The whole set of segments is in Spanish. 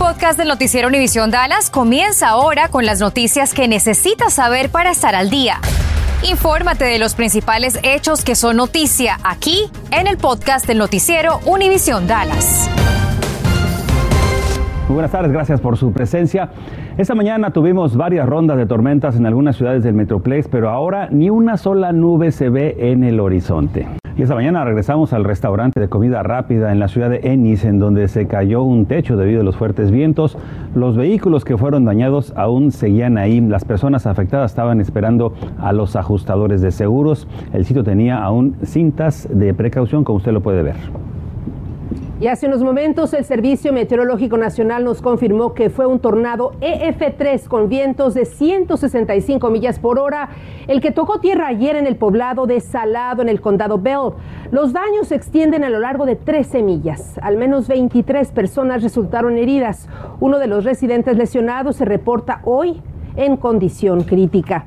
podcast del noticiero Univisión Dallas comienza ahora con las noticias que necesitas saber para estar al día. Infórmate de los principales hechos que son noticia aquí en el podcast del noticiero Univisión Dallas. Muy buenas tardes, gracias por su presencia. Esta mañana tuvimos varias rondas de tormentas en algunas ciudades del Metroplex, pero ahora ni una sola nube se ve en el horizonte. Y esta mañana regresamos al restaurante de comida rápida en la ciudad de Ennis, en donde se cayó un techo debido a los fuertes vientos. Los vehículos que fueron dañados aún seguían ahí. Las personas afectadas estaban esperando a los ajustadores de seguros. El sitio tenía aún cintas de precaución, como usted lo puede ver. Y hace unos momentos el Servicio Meteorológico Nacional nos confirmó que fue un tornado EF3 con vientos de 165 millas por hora, el que tocó tierra ayer en el poblado de Salado en el condado Bell. Los daños se extienden a lo largo de 13 millas. Al menos 23 personas resultaron heridas. Uno de los residentes lesionados se reporta hoy en condición crítica.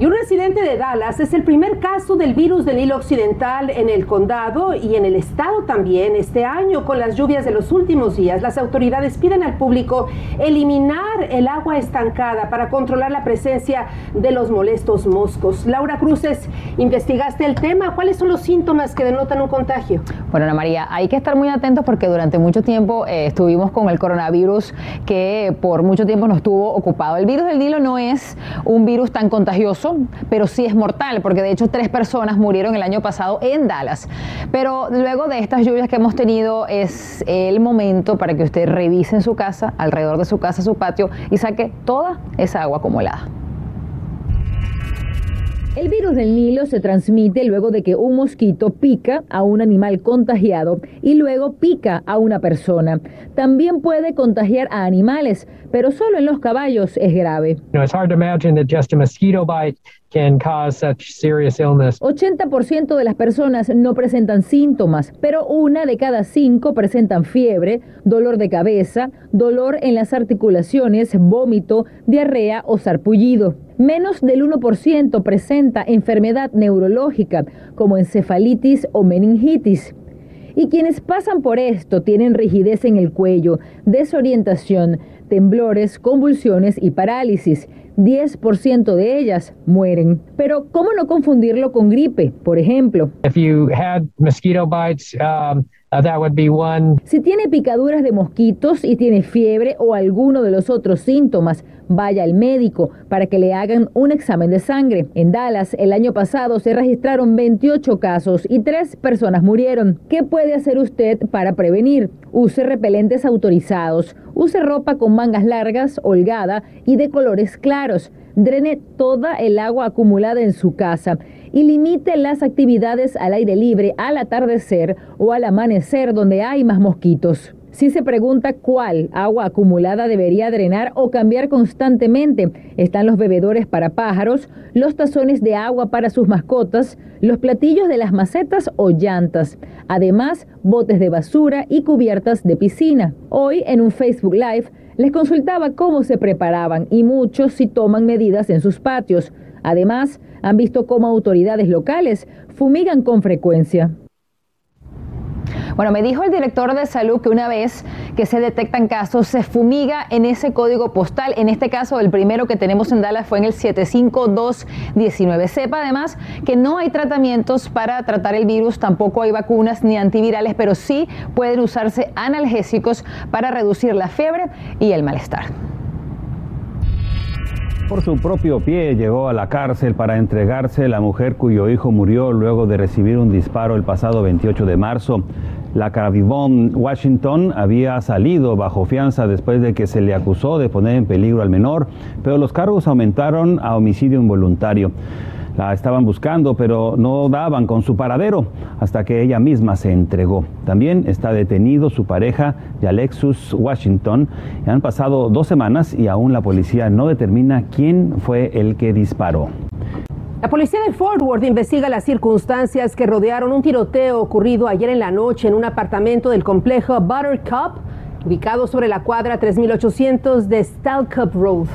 Y un residente de Dallas es el primer caso del virus del Nilo Occidental en el condado y en el estado también este año con las lluvias de los últimos días. Las autoridades piden al público eliminar el agua estancada para controlar la presencia de los molestos moscos. Laura Cruces, investigaste el tema. ¿Cuáles son los síntomas que denotan un contagio? Bueno, Ana María, hay que estar muy atentos porque durante mucho tiempo eh, estuvimos con el coronavirus que por mucho tiempo nos tuvo ocupado. El virus del Nilo no es un virus tan contagioso pero sí es mortal, porque de hecho tres personas murieron el año pasado en Dallas. Pero luego de estas lluvias que hemos tenido, es el momento para que usted revise en su casa, alrededor de su casa, su patio, y saque toda esa agua acumulada. El virus del Nilo se transmite luego de que un mosquito pica a un animal contagiado y luego pica a una persona. También puede contagiar a animales, pero solo en los caballos es grave. 80% de las personas no presentan síntomas, pero una de cada cinco presentan fiebre, dolor de cabeza, dolor en las articulaciones, vómito, diarrea o sarpullido. Menos del 1% presenta enfermedad neurológica como encefalitis o meningitis. Y quienes pasan por esto tienen rigidez en el cuello, desorientación, temblores, convulsiones y parálisis. 10% de ellas mueren. Pero ¿cómo no confundirlo con gripe, por ejemplo? If you had mosquito bites, um, uh. Si tiene picaduras de mosquitos y tiene fiebre o alguno de los otros síntomas, vaya al médico para que le hagan un examen de sangre. En Dallas, el año pasado se registraron 28 casos y 3 personas murieron. ¿Qué puede hacer usted para prevenir? Use repelentes autorizados, use ropa con mangas largas, holgada y de colores claros. Drene toda el agua acumulada en su casa y limite las actividades al aire libre al atardecer o al amanecer donde hay más mosquitos. Si se pregunta cuál agua acumulada debería drenar o cambiar constantemente, están los bebedores para pájaros, los tazones de agua para sus mascotas, los platillos de las macetas o llantas, además botes de basura y cubiertas de piscina. Hoy en un Facebook Live les consultaba cómo se preparaban y muchos si toman medidas en sus patios. Además, han visto cómo autoridades locales fumigan con frecuencia. Bueno, me dijo el director de salud que una vez que se detectan casos, se fumiga en ese código postal. En este caso, el primero que tenemos en Dallas fue en el 75219. Sepa además que no hay tratamientos para tratar el virus, tampoco hay vacunas ni antivirales, pero sí pueden usarse analgésicos para reducir la fiebre y el malestar por su propio pie llegó a la cárcel para entregarse la mujer cuyo hijo murió luego de recibir un disparo el pasado 28 de marzo. La Cavivon Washington había salido bajo fianza después de que se le acusó de poner en peligro al menor, pero los cargos aumentaron a homicidio involuntario. La estaban buscando, pero no daban con su paradero hasta que ella misma se entregó. También está detenido su pareja, Alexus Washington. Han pasado dos semanas y aún la policía no determina quién fue el que disparó. La policía de Fort Worth investiga las circunstancias que rodearon un tiroteo ocurrido ayer en la noche en un apartamento del complejo Buttercup, ubicado sobre la cuadra 3800 de Stalcup Road.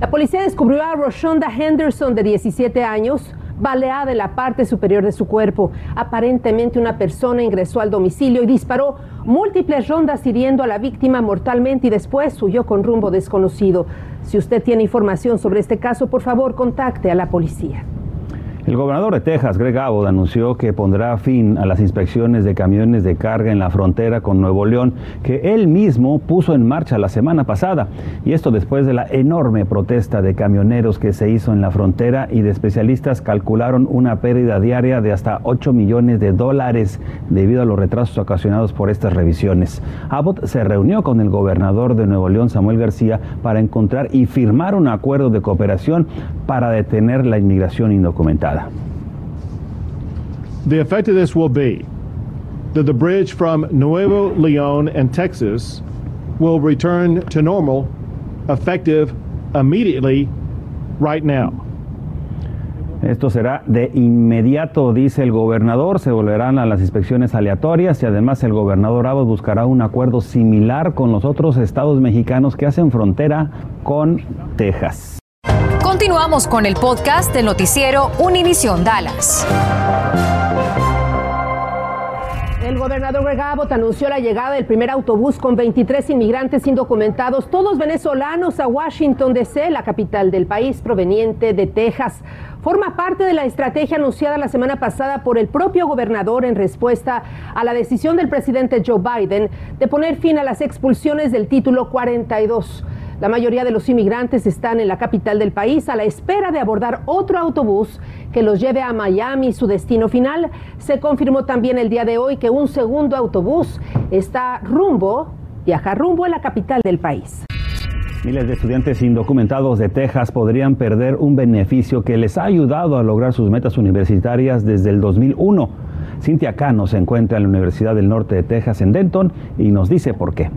La policía descubrió a Roshonda Henderson, de 17 años, baleada en la parte superior de su cuerpo. Aparentemente una persona ingresó al domicilio y disparó múltiples rondas hiriendo a la víctima mortalmente y después huyó con rumbo desconocido. Si usted tiene información sobre este caso, por favor contacte a la policía. El gobernador de Texas, Greg Abbott, anunció que pondrá fin a las inspecciones de camiones de carga en la frontera con Nuevo León, que él mismo puso en marcha la semana pasada. Y esto después de la enorme protesta de camioneros que se hizo en la frontera y de especialistas calcularon una pérdida diaria de hasta 8 millones de dólares debido a los retrasos ocasionados por estas revisiones. Abbott se reunió con el gobernador de Nuevo León, Samuel García, para encontrar y firmar un acuerdo de cooperación para detener la inmigración indocumentada. The effect of this will be that the bridge from Nuevo Leon and Texas will return to normal effective immediately right now. Esto será de inmediato, dice el gobernador. Se volverán a las inspecciones aleatorias y además el gobernador Abbott buscará un acuerdo similar con los otros estados mexicanos que hacen frontera con Texas. Continuamos con el podcast del noticiero Univisión Dallas. El gobernador Greg Abbott anunció la llegada del primer autobús con 23 inmigrantes indocumentados, todos venezolanos, a Washington DC, la capital del país, proveniente de Texas. Forma parte de la estrategia anunciada la semana pasada por el propio gobernador en respuesta a la decisión del presidente Joe Biden de poner fin a las expulsiones del título 42. La mayoría de los inmigrantes están en la capital del país a la espera de abordar otro autobús que los lleve a Miami, su destino final. Se confirmó también el día de hoy que un segundo autobús está rumbo, viaja rumbo a la capital del país. Miles de estudiantes indocumentados de Texas podrían perder un beneficio que les ha ayudado a lograr sus metas universitarias desde el 2001. Cintia Cano se encuentra en la Universidad del Norte de Texas en Denton y nos dice por qué.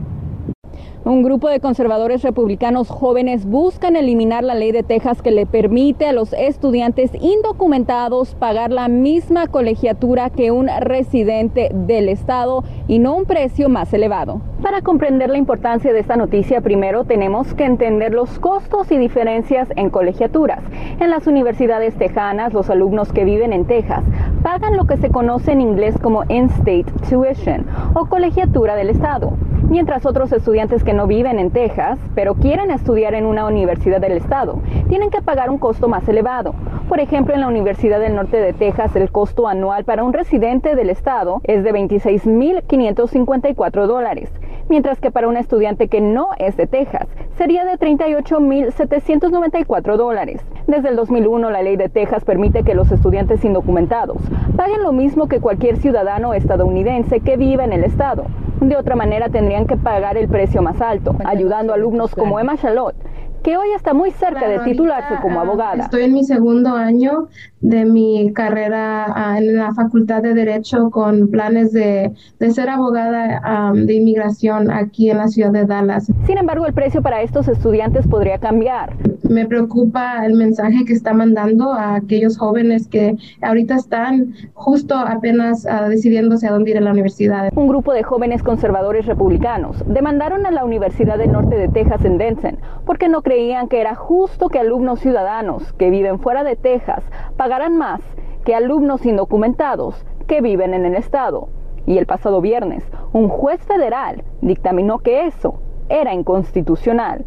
Un grupo de conservadores republicanos jóvenes buscan eliminar la ley de Texas que le permite a los estudiantes indocumentados pagar la misma colegiatura que un residente del estado y no un precio más elevado. Para comprender la importancia de esta noticia, primero tenemos que entender los costos y diferencias en colegiaturas. En las universidades tejanas, los alumnos que viven en Texas pagan lo que se conoce en inglés como in-state tuition o colegiatura del estado mientras otros estudiantes que no viven en Texas, pero quieren estudiar en una universidad del estado, tienen que pagar un costo más elevado. Por ejemplo, en la Universidad del Norte de Texas, el costo anual para un residente del estado es de 26.554 dólares, mientras que para un estudiante que no es de Texas sería de 38.794 dólares. Desde el 2001, la ley de Texas permite que los estudiantes indocumentados paguen lo mismo que cualquier ciudadano estadounidense que viva en el estado. De otra manera, tendrían que pagar el precio más alto, ayudando a alumnos como Emma Charlotte, que hoy está muy cerca de titularse como abogada. Estoy en mi segundo año de mi carrera ah, en la Facultad de Derecho con planes de, de ser abogada de inmigración aquí en la ciudad de Dallas. Sin embargo, el precio para estos estudiantes podría cambiar. Me preocupa el mensaje que está mandando a aquellos jóvenes que ahorita están justo apenas uh, decidiéndose a dónde ir a la universidad. Un grupo de jóvenes conservadores republicanos demandaron a la Universidad del Norte de Texas en Denton porque no creían que era justo que alumnos ciudadanos que viven fuera de Texas pagarán más que alumnos indocumentados que viven en el estado. Y el pasado viernes, un juez federal dictaminó que eso era inconstitucional.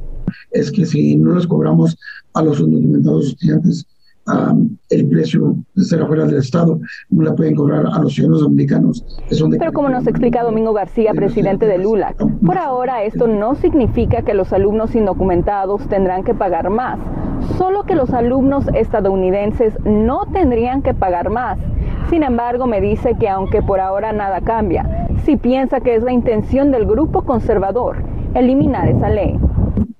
Es que si no les cobramos a los indocumentados estudiantes el precio de ser afuera del Estado, no la pueden cobrar a los ciudadanos americanos. Pero como nos explica Domingo García, presidente de LULAC, por ahora esto no significa que los alumnos indocumentados tendrán que pagar más, solo que los alumnos estadounidenses no tendrían que pagar más. Sin embargo, me dice que aunque por ahora nada cambia, si piensa que es la intención del grupo conservador eliminar esa ley.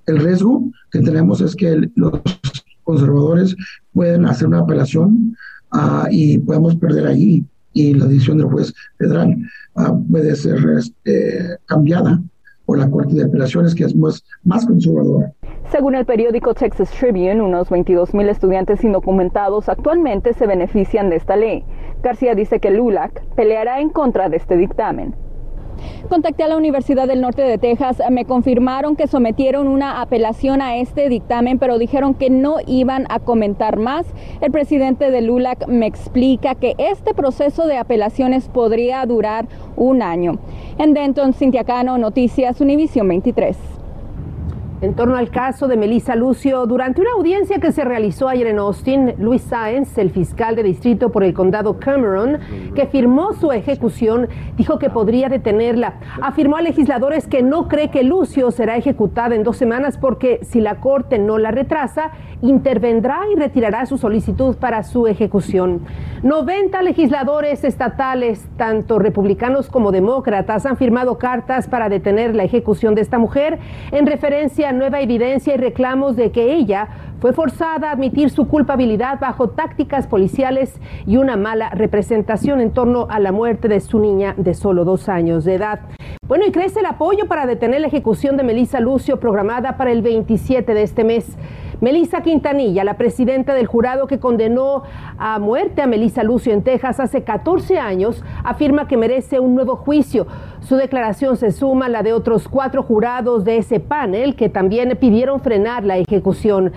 El riesgo que tenemos es que los conservadores pueden hacer una apelación uh, y podemos perder ahí y la decisión del juez federal uh, puede ser este, cambiada por la Corte de Apelaciones, que es más, más conservadora. Según el periódico Texas Tribune, unos 22 mil estudiantes indocumentados actualmente se benefician de esta ley. García dice que LULAC peleará en contra de este dictamen. Contacté a la Universidad del Norte de Texas, me confirmaron que sometieron una apelación a este dictamen, pero dijeron que no iban a comentar más. El presidente de LULAC me explica que este proceso de apelaciones podría durar un año. En Denton, Cintia Cano, Noticias Univisión 23 en torno al caso de Melissa Lucio. Durante una audiencia que se realizó ayer en Austin, Luis Sáenz, el fiscal de distrito por el condado Cameron, que firmó su ejecución, dijo que podría detenerla. Afirmó a legisladores que no cree que Lucio será ejecutada en dos semanas porque si la corte no la retrasa, intervendrá y retirará su solicitud para su ejecución. 90 legisladores estatales, tanto republicanos como demócratas, han firmado cartas para detener la ejecución de esta mujer en referencia nueva evidencia y reclamos de que ella fue forzada a admitir su culpabilidad bajo tácticas policiales y una mala representación en torno a la muerte de su niña de solo dos años de edad. Bueno, y crece el apoyo para detener la ejecución de Melissa Lucio programada para el 27 de este mes. Melissa Quintanilla, la presidenta del jurado que condenó a muerte a Melissa Lucio en Texas hace 14 años, afirma que merece un nuevo juicio. Su declaración se suma a la de otros cuatro jurados de ese panel que también pidieron frenar la ejecución.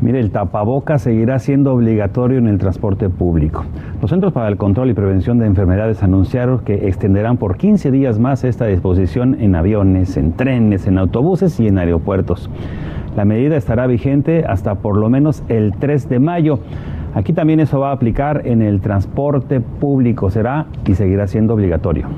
Mire, el tapaboca seguirá siendo obligatorio en el transporte público. Los Centros para el Control y Prevención de Enfermedades anunciaron que extenderán por 15 días más esta disposición en aviones, en trenes, en autobuses y en aeropuertos. La medida estará vigente hasta por lo menos el 3 de mayo. Aquí también eso va a aplicar en el transporte público, será y seguirá siendo obligatorio.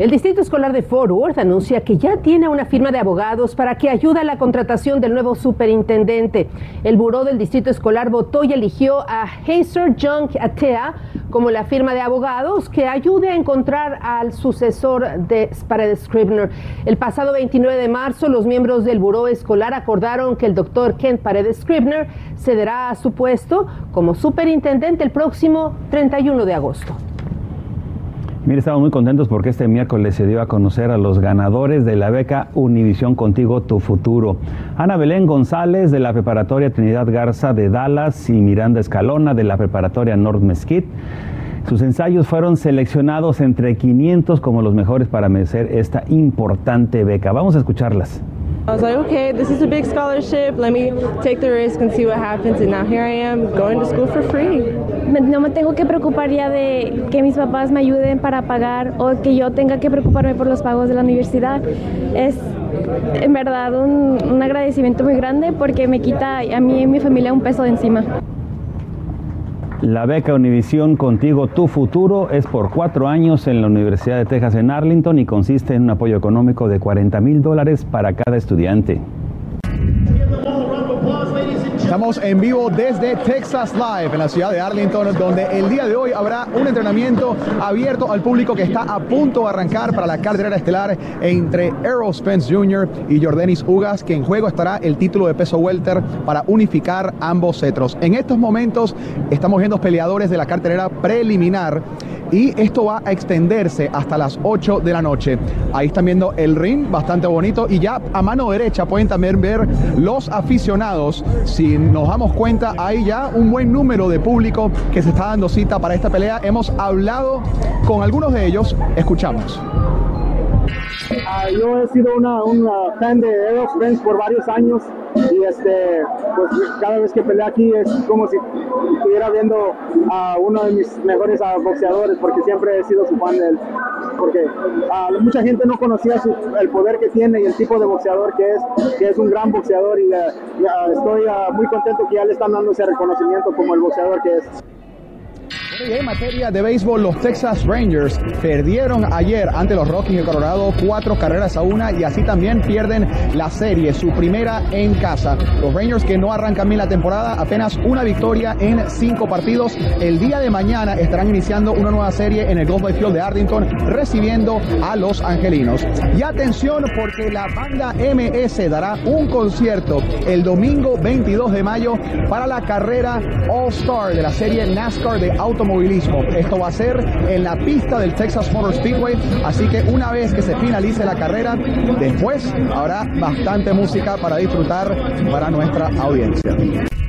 El Distrito Escolar de Fort Worth anuncia que ya tiene una firma de abogados para que ayude a la contratación del nuevo superintendente. El buró del Distrito Escolar votó y eligió a Hazer Junk Atea como la firma de abogados que ayude a encontrar al sucesor de Paredes Scribner. El pasado 29 de marzo, los miembros del buró escolar acordaron que el doctor Kent Paredes Scribner cederá a su puesto como superintendente el próximo 31 de agosto. Mire, estamos muy contentos porque este miércoles se dio a conocer a los ganadores de la beca Univisión Contigo Tu Futuro. Ana Belén González de la Preparatoria Trinidad Garza de Dallas y Miranda Escalona de la Preparatoria North Mesquite. Sus ensayos fueron seleccionados entre 500 como los mejores para merecer esta importante beca. Vamos a escucharlas. I was like, okay, this is a big scholarship. Let me take the risk and see what happens. And now here I am going to school for free. No me tengo que preocupar ya de que mis papás me ayuden para pagar o que yo tenga que preocuparme por los pagos de la universidad. Es en verdad un, un agradecimiento muy grande porque me quita a mí y a mi familia un peso de encima. La beca Univisión Contigo Tu Futuro es por cuatro años en la Universidad de Texas en Arlington y consiste en un apoyo económico de 40 mil dólares para cada estudiante. Estamos en vivo desde Texas Live en la ciudad de Arlington, donde el día de hoy habrá un entrenamiento abierto al público que está a punto de arrancar para la carrera estelar entre Errol Spence Jr. y Jordanis Ugas, que en juego estará el título de peso welter para unificar ambos cetros. En estos momentos estamos viendo peleadores de la cartelera preliminar y esto va a extenderse hasta las 8 de la noche. Ahí están viendo el ring, bastante bonito, y ya a mano derecha pueden también ver los aficionados. Si nos damos cuenta, hay ya un buen número de público que se está dando cita para esta pelea. Hemos hablado con algunos de ellos, escuchamos. Ah, yo he sido una, fan de Errol Spence por varios años y este, pues cada vez que pelea aquí es como si estuviera viendo a uno de mis mejores ah, boxeadores porque siempre he sido su fan de él. Porque ah, mucha gente no conocía el poder que tiene y el tipo de boxeador que es, que es un gran boxeador y estoy muy contento que ya le están dando ese reconocimiento como el boxeador que es en materia de béisbol, los Texas Rangers perdieron ayer ante los Rockies de Colorado cuatro carreras a una y así también pierden la serie, su primera en casa. Los Rangers que no arrancan bien la temporada, apenas una victoria en cinco partidos. El día de mañana estarán iniciando una nueva serie en el Golf Field de Arlington, recibiendo a los Angelinos. Y atención porque la banda MS dará un concierto el domingo 22 de mayo para la carrera All Star de la serie NASCAR de Automovilismo esto va a ser en la pista del Texas Motor Speedway, así que una vez que se finalice la carrera, después habrá bastante música para disfrutar para nuestra audiencia.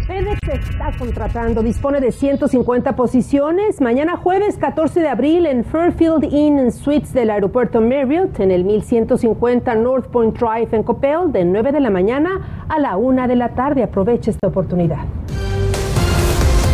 FedEx está contratando, dispone de 150 posiciones. Mañana jueves 14 de abril en Fairfield Inn Suites del aeropuerto Marriott, en el 1150 North Point Drive en Coppell, de 9 de la mañana a la 1 de la tarde. Aproveche esta oportunidad.